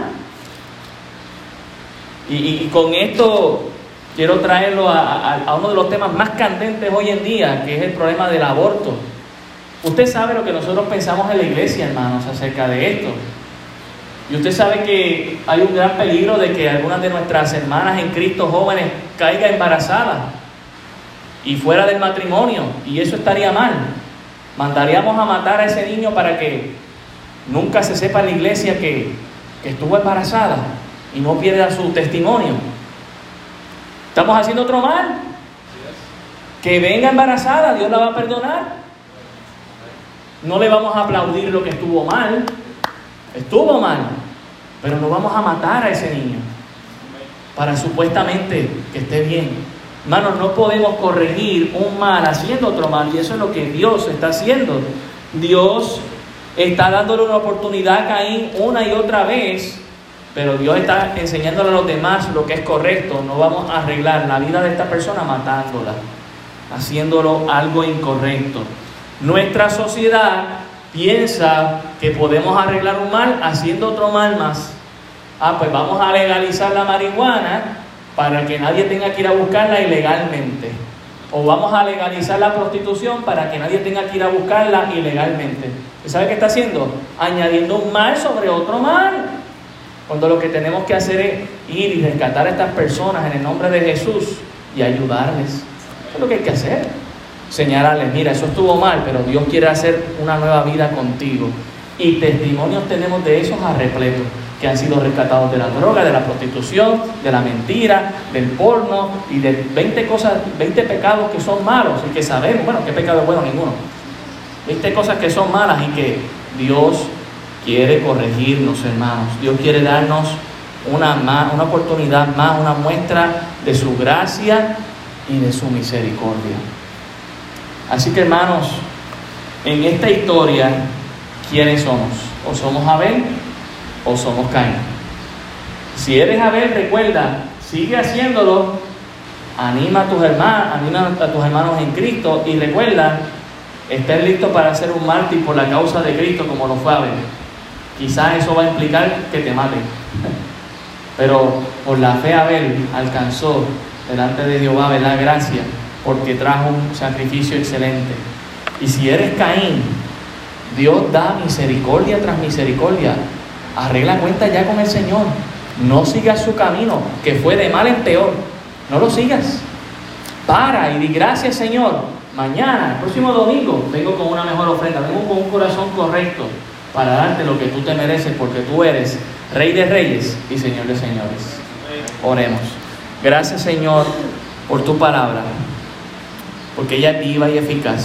Y, con esto quiero traerlo a, uno de los temas más candentes hoy en día, que es el problema del aborto. Usted sabe lo que nosotros pensamos en la iglesia, hermanos, acerca de esto. Y usted sabe que hay un gran peligro de que algunas de nuestras hermanas en Cristo jóvenes caigan embarazadas y fuera del matrimonio, y eso estaría mal. Mandaríamos a matar a ese niño para que nunca se sepa en la iglesia que, estuvo embarazada y no pierda su testimonio. ¿Estamos haciendo otro mal? Que venga embarazada, Dios la va a perdonar. No le vamos a aplaudir lo que estuvo mal. Estuvo mal. Pero no vamos a matar a ese niño. Para supuestamente que esté bien. Hermanos, no podemos corregir un mal haciendo otro mal. Y eso es lo que Dios está haciendo. Dios está dándole una oportunidad a Caín una y otra vez, pero Dios está enseñándole a los demás lo que es correcto. No vamos a arreglar la vida de esta persona matándola, haciéndolo algo incorrecto. Nuestra sociedad piensa que podemos arreglar un mal haciendo otro mal más. Ah, pues vamos a legalizar la marihuana para que nadie tenga que ir a buscarla ilegalmente. O vamos a legalizar la prostitución para que nadie tenga que ir a buscarla ilegalmente. ¿Sabe qué está haciendo? Añadiendo un mal sobre otro mal. Cuando lo que tenemos que hacer es ir y rescatar a estas personas en el nombre de Jesús y ayudarles. Eso es lo que hay que hacer. Señalarles, mira, eso estuvo mal, pero Dios quiere hacer una nueva vida contigo. Y testimonios tenemos de esos a repleto, que han sido rescatados de la droga, de la prostitución, de la mentira, del porno y de 20 cosas, 20 pecados que son malos y que sabemos, bueno, qué pecado es bueno ninguno 20 cosas que son malas y que Dios quiere corregirnos, hermanos. Dios quiere darnos una, una oportunidad más, una muestra de su gracia y de su misericordia. Así que, hermanos, en esta historia, ¿quiénes somos? O somos Abel o somos Caín. Si eres Abel, recuerda, sigue haciéndolo, anima a tus hermanos, anima a tus hermanos en Cristo y recuerda, estés listo para ser un mártir por la causa de Cristo como lo fue Abel. Quizás eso va a implicar que te maten. Pero por la fe Abel alcanzó delante de Jehová la gracia porque trajo un sacrificio excelente. Y si eres Caín, Dios da misericordia tras misericordia. Arregla cuenta ya con el Señor. No sigas su camino, que fue de mal en peor. No lo sigas. Para y di gracias, Señor. Mañana, el próximo domingo, vengo con una mejor ofrenda. Vengo con un corazón correcto para darte lo que tú te mereces, porque tú eres Rey de Reyes y Señor de Señores. Oremos. Gracias, Señor, por tu palabra, porque ella es viva y eficaz.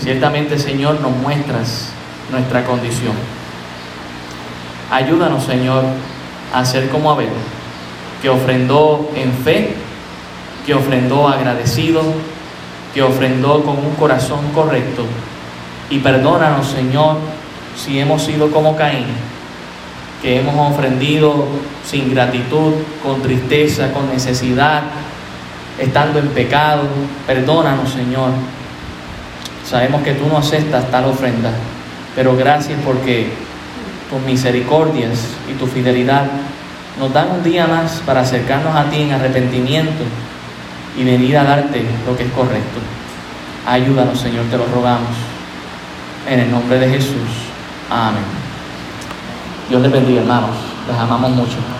Ciertamente, Señor, nos muestras nuestra condición. Ayúdanos, Señor, a ser como Abel, que ofrendó en fe, que ofrendó agradecido, que ofrendó con un corazón correcto. Y perdónanos, Señor, si hemos sido como Caín, que hemos ofrendido sin gratitud, con tristeza, con necesidad, estando en pecado. Perdónanos, Señor. Sabemos que tú no aceptas tal ofrenda, pero gracias porque tus misericordias y tu fidelidad nos dan un día más para acercarnos a ti en arrepentimiento y venir a darte lo que es correcto. Ayúdanos, Señor, te lo rogamos. En el nombre de Jesús. Amén. Dios les bendiga, hermanos. Les amamos mucho.